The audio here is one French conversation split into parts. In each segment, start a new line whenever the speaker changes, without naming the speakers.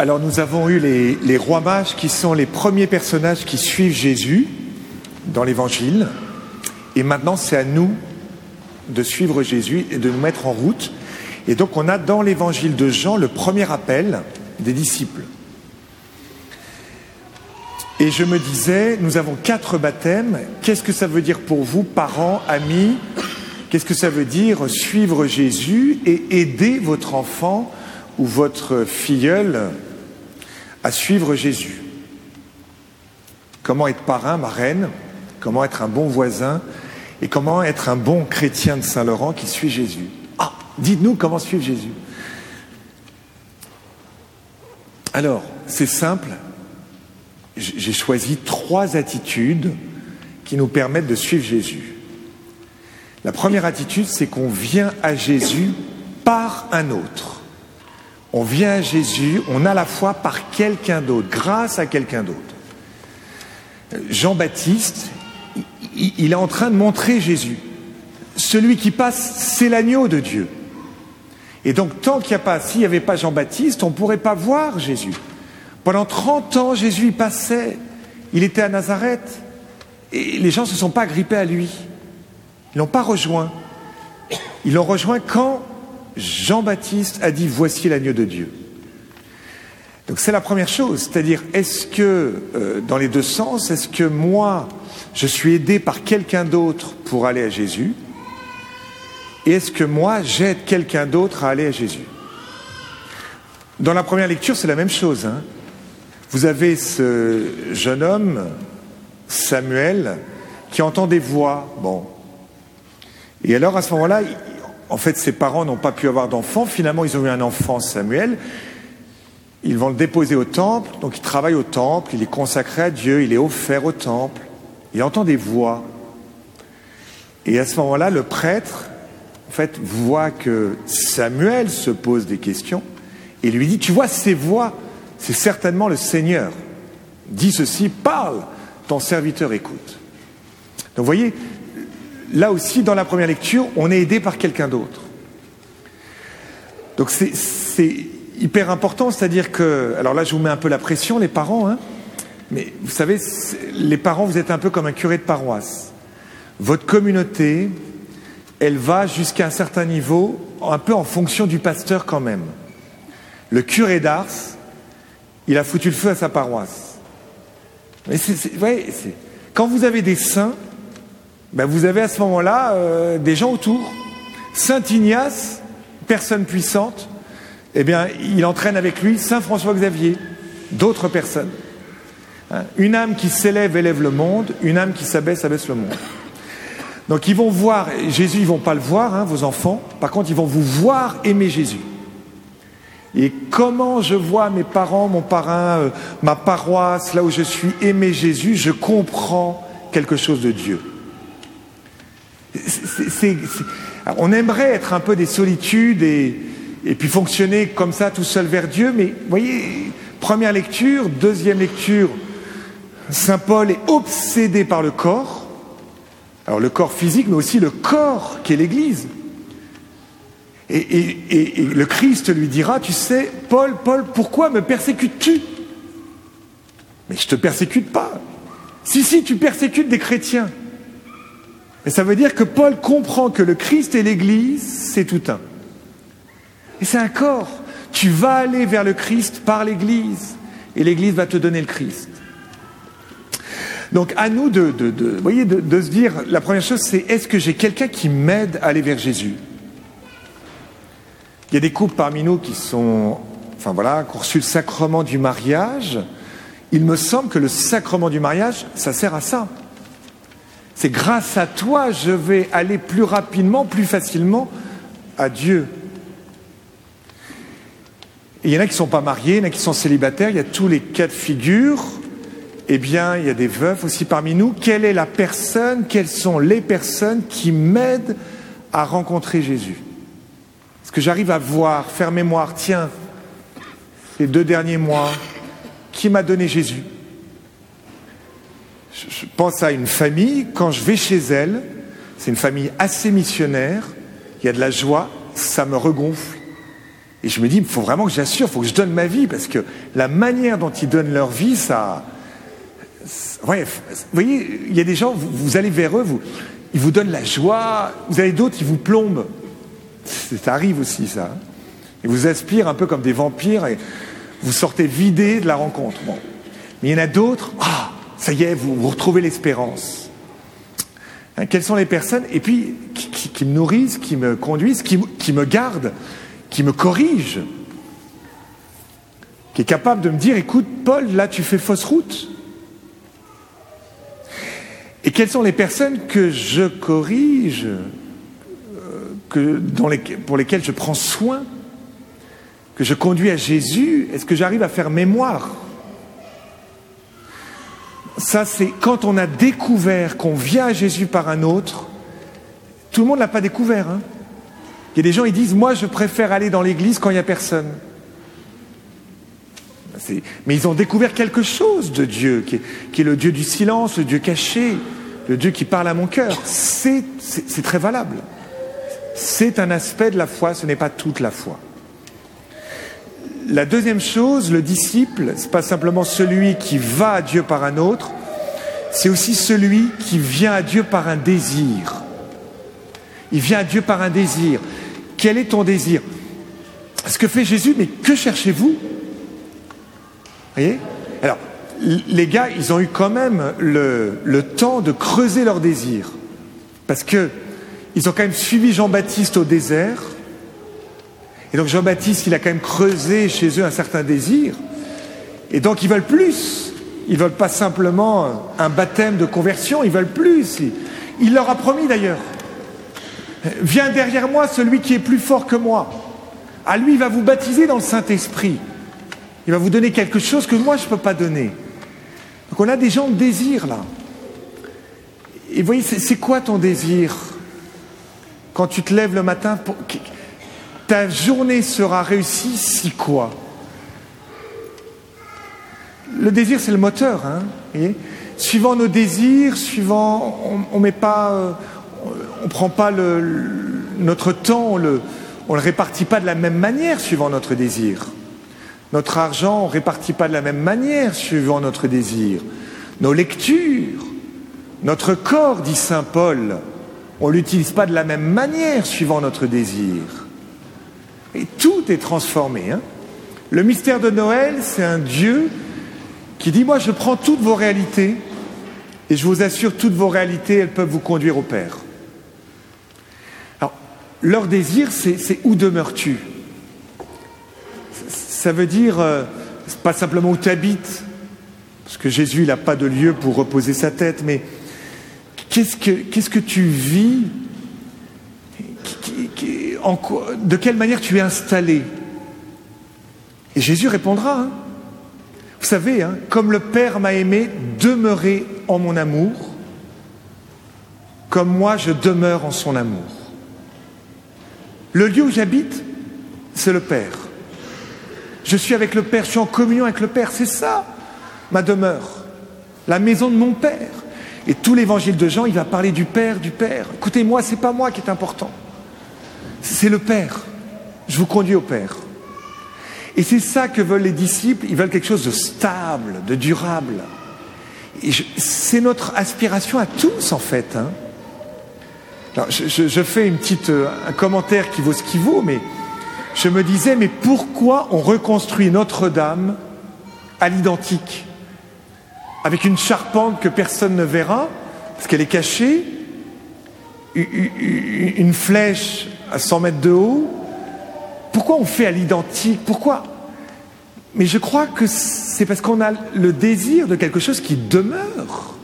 Alors nous avons eu les, rois mages qui sont les premiers personnages qui suivent Jésus dans l'évangile. Et maintenant c'est à nous de suivre Jésus et de nous mettre en route. Et donc on a dans l'évangile de Jean le premier appel des disciples. Et je me disais, nous avons quatre baptêmes. Qu'est-ce que ça veut dire pour vous, parents, amis? Qu'est-ce que ça veut dire suivre Jésus et aider votre enfant ou votre filleule à suivre Jésus Comment être parrain, marraine Comment être un bon voisin? Et comment être un bon chrétien de Saint-Laurent qui suit Jésus? Ah, dites-nous comment suivre Jésus. Alors, c'est simple, j'ai choisi trois attitudes qui nous permettent de suivre Jésus. La première attitude, c'est qu'on vient à Jésus par un autre. On vient à Jésus, on a la foi par quelqu'un d'autre, grâce à quelqu'un d'autre. Jean-Baptiste, il est en train de montrer Jésus. Celui qui passe, c'est l'agneau de Dieu. Et donc, tant qu'il n'y a pas, s'il n'y avait pas Jean-Baptiste, on ne pourrait pas voir Jésus. Pendant 30 ans, Jésus y passait. Il était à Nazareth. Et les gens ne se sont pas grippés à lui. Ils l'ont pas rejoint. Ils l'ont rejoint quand Jean-Baptiste a dit Voici l'agneau de Dieu. Donc c'est la première chose, c'est-à-dire est-ce que, euh, dans les deux sens, est-ce que moi, je suis aidé par quelqu'un d'autre pour aller à Jésus? Et est-ce que moi, j'aide quelqu'un d'autre à aller à Jésus? Dans la première lecture, c'est la même chose. Hein vous avez ce jeune homme, Samuel, qui entend des voix. Bon. Et alors, à ce moment-là, en fait, ses parents n'ont pas pu avoir d'enfant. Finalement, ils ont eu un enfant, Samuel. Ils vont le déposer au temple. Donc, il travaille au temple. Il est consacré à Dieu. Il est offert au temple. Il entend des voix. Et à ce moment-là, le prêtre, en fait, voit que Samuel se pose des questions et lui dit, tu vois ces voix? C'est certainement le Seigneur. Dis ceci, parle, ton serviteur écoute. Donc vous voyez, là aussi, dans la première lecture, on est aidé par quelqu'un d'autre. Donc c'est hyper important, c'est-à-dire que, alors là je vous mets un peu la pression, les parents, hein, mais vous savez, les parents, vous êtes un peu comme un curé de paroisse. Votre communauté, elle va jusqu'à un certain niveau, un peu en fonction du pasteur quand même. Le curé d'Ars, il a foutu le feu à sa paroisse. Mais quand vous avez des saints, ben vous avez à ce moment-là euh, des gens autour. Saint Ignace, personne puissante, eh bien, il entraîne avec lui Saint François Xavier, d'autres personnes. Hein, une âme qui s'élève élève le monde, une âme qui s'abaisse abaisse le monde. Donc ils vont voir Jésus, ils vont pas le voir, hein, vos enfants. Par contre, ils vont vous voir aimer Jésus. Et comment je vois mes parents, mon parrain, euh, ma paroisse, là où je suis, aimer Jésus, je comprends quelque chose de Dieu. On aimerait être un peu des solitudes et, puis fonctionner comme ça tout seul vers Dieu, mais vous voyez, première lecture, deuxième lecture, Saint Paul est obsédé par le corps, alors le corps physique, mais aussi le corps qui est l'Église. Et, le Christ lui dira, tu sais, Paul, Paul, pourquoi me persécutes-tu? Mais je ne te persécute pas. Si, si, tu persécutes des chrétiens. Mais ça veut dire que Paul comprend que le Christ et l'Église, c'est tout un. Et c'est un corps. Tu vas aller vers le Christ par l'Église. Et l'Église va te donner le Christ. Donc à nous de se dire, la première chose, c'est est-ce que j'ai quelqu'un qui m'aide à aller vers Jésus? Il y a des couples parmi nous qui sont, enfin voilà, qui ont reçu le sacrement du mariage. Il me semble que le sacrement du mariage, ça sert à ça. C'est grâce à toi, je vais aller plus rapidement, plus facilement à Dieu. il y en a qui ne sont pas mariés, il y en a qui sont célibataires, il y a tous les cas de figure. Eh bien, il y a des veufs aussi parmi nous. Quelle est la personne, quelles sont les personnes qui m'aident à rencontrer Jésus? Est-ce que j'arrive à voir, faire mémoire, tiens, ces deux derniers mois, qui m'a donné Jésus? Je pense à une famille, quand je vais chez elle, c'est une famille assez missionnaire, il y a de la joie, ça me regonfle. Et je me dis, il faut vraiment que j'assure, il faut que je donne ma vie, parce que la manière dont ils donnent leur vie, ça... Vous voyez, il y a des gens, vous, allez vers eux, ils vous donnent la joie, vous avez d'autres, ils vous plombent. Ça arrive aussi, ça. Ils vous aspirent un peu comme des vampires et vous sortez vidé de la rencontre. Mais il y en a d'autres, ah, ça y est, vous, retrouvez l'espérance. Hein, quelles sont les personnes Et puis, qui, me nourrissent, qui me conduisent, qui, me gardent, qui me corrigent, qui est capable de me dire, écoute, Paul, là, tu fais fausse route. Et quelles sont les personnes que je corrige, euh, pour lesquelles je prends soin, que je conduis à Jésus? Est-ce que j'arrive à faire mémoire? Ça, c'est quand on a découvert qu'on vient à Jésus par un autre. Tout le monde ne l'a pas découvert. Hein il y a des gens, ils disent, moi, je préfère aller dans l'église quand il n'y a personne. Mais ils ont découvert quelque chose de Dieu, qui est, le Dieu du silence, le Dieu caché, le Dieu qui parle à mon cœur. C'est très valable. C'est un aspect de la foi, ce n'est pas toute la foi. La deuxième chose, le disciple, ce n'est pas simplement celui qui va à Dieu par un autre, c'est aussi celui qui vient à Dieu par un désir. Il vient à Dieu par un désir. Quel est ton désir? Ce que fait Jésus, mais que cherchez-vous? Voyez? Alors, les gars, ils ont eu quand même le, le temps de creuser leur désir. Parce que ils ont quand même suivi Jean-Baptiste au désert. Et donc Jean-Baptiste, il a quand même creusé chez eux un certain désir. Et donc ils veulent plus. Ils veulent pas simplement un baptême de conversion, ils veulent plus. Il leur a promis d'ailleurs. Viens derrière moi celui qui est plus fort que moi. À lui, il va vous baptiser dans le Saint-Esprit. Il va vous donner quelque chose que moi, je ne peux pas donner. Donc on a des gens de désir là. Et vous voyez, c'est quoi ton désir? Quand tu te lèves le matin, ta journée sera réussie si quoi? Le désir, c'est le moteur. Hein, suivant nos désirs, suivant, on ne euh, on prend pas notre temps, on ne le, le répartit pas de la même manière suivant notre désir. Notre argent, on ne répartit pas de la même manière suivant notre désir. Nos lectures, notre corps, dit Saint Paul, on ne l'utilise pas de la même manière suivant notre désir. Et tout est transformé. Hein. le mystère de Noël, c'est un Dieu qui dit, moi je prends toutes vos réalités et je vous assure, toutes vos réalités, elles peuvent vous conduire au Père. Leur désir, c'est où demeures-tu? Ça veut dire, euh, pas simplement où tu habites, parce que Jésus n'a pas de lieu pour reposer sa tête, mais qu'est-ce que, qu'est-ce que tu vis De quelle manière tu es installé? Et Jésus répondra. Hein. Vous savez, hein, comme le Père m'a aimé, demeurez en mon amour, comme moi je demeure en son amour. Le lieu où j'habite, c'est le Père. Je suis avec le Père, je suis en communion avec le Père, c'est ça ma demeure, la maison de mon Père. Et tout l'évangile de Jean, il va parler du Père, du Père. Écoutez-moi, c'est pas moi qui est important. C'est le Père. Je vous conduis au Père. Et c'est ça que veulent les disciples. Ils veulent quelque chose de stable, de durable. C'est notre aspiration à tous, en fait. Hein je, fais une petite, euh, un commentaire qui vaut ce qu'il vaut, mais je me disais, mais pourquoi on reconstruit Notre-Dame à l'identique? Avec une charpente que personne ne verra, parce qu'elle est cachée, une flèche à 100 mètres de haut. Pourquoi on fait à l'identique? Pourquoi? Mais je crois que c'est parce qu'on a le désir de quelque chose qui demeure.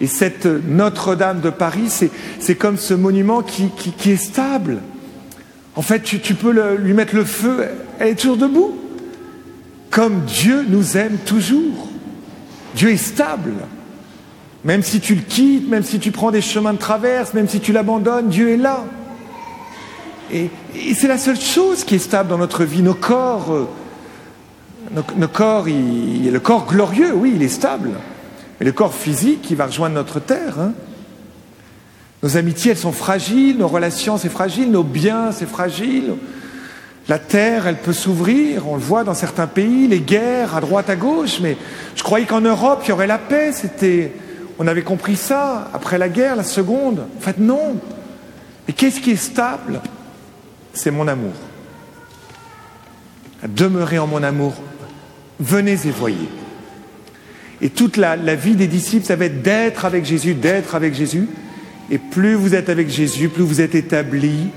Et cette Notre-Dame de Paris, c'est comme ce monument qui, est stable. En fait, tu, peux lui mettre le feu, elle est toujours debout. Comme Dieu nous aime toujours. Dieu est stable. Même si tu le quittes, même si tu prends des chemins de traverse, même si tu l'abandonnes, Dieu est là. Et, c'est la seule chose qui est stable dans notre vie. Nos corps, euh, corps, le corps glorieux, oui, il est stable. Mais le corps physique qui va rejoindre notre terre. Hein. Nos amitiés, elles sont fragiles, nos relations, c'est fragile, nos biens, c'est fragile. La terre, elle peut s'ouvrir, on le voit dans certains pays, les guerres à droite, à gauche, mais je croyais qu'en Europe, il y aurait la paix, c'était... On avait compris ça après la guerre, la seconde. En fait, non. Et qu'est-ce qui est stable? C'est mon amour. Demeurez en mon amour. Venez et voyez. Et toute la, la vie des disciples, ça va être d'être avec Jésus, d'être avec Jésus. Et plus vous êtes avec Jésus, plus vous êtes établis,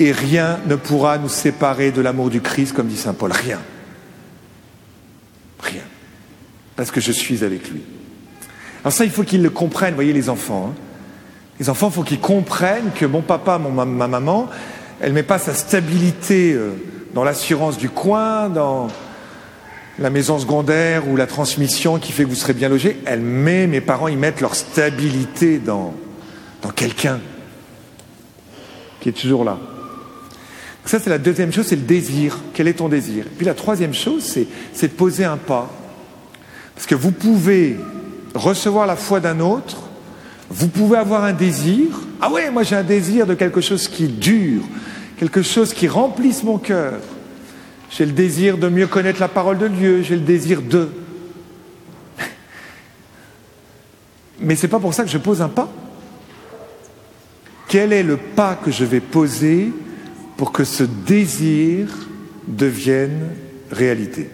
et rien ne pourra nous séparer de l'amour du Christ, comme dit Saint Paul. Rien. Rien. Parce que je suis avec lui. Alors ça, il faut qu'ils le comprennent, voyez les enfants. Hein. Les enfants, il faut qu'ils comprennent que mon papa, mon, ma maman, elle met pas sa stabilité euh, dans l'assurance du coin, dans la maison secondaire ou la transmission qui fait que vous serez bien logé. Elle met, mes parents, ils mettent leur stabilité dans, dans quelqu'un qui est toujours là. Ça, c'est la deuxième chose, c'est le désir. Quel est ton désir? Puis la troisième chose, c'est de poser un pas. Parce que vous pouvez recevoir la foi d'un autre, vous pouvez avoir un désir. Ah ouais, moi j'ai un désir de quelque chose qui dure, quelque chose qui remplisse mon cœur. J'ai le désir de mieux connaître la parole de Dieu, j'ai le désir de. Mais ce n'est pas pour ça que je pose un pas. Quel est le pas que je vais poser pour que ce désir devienne réalité?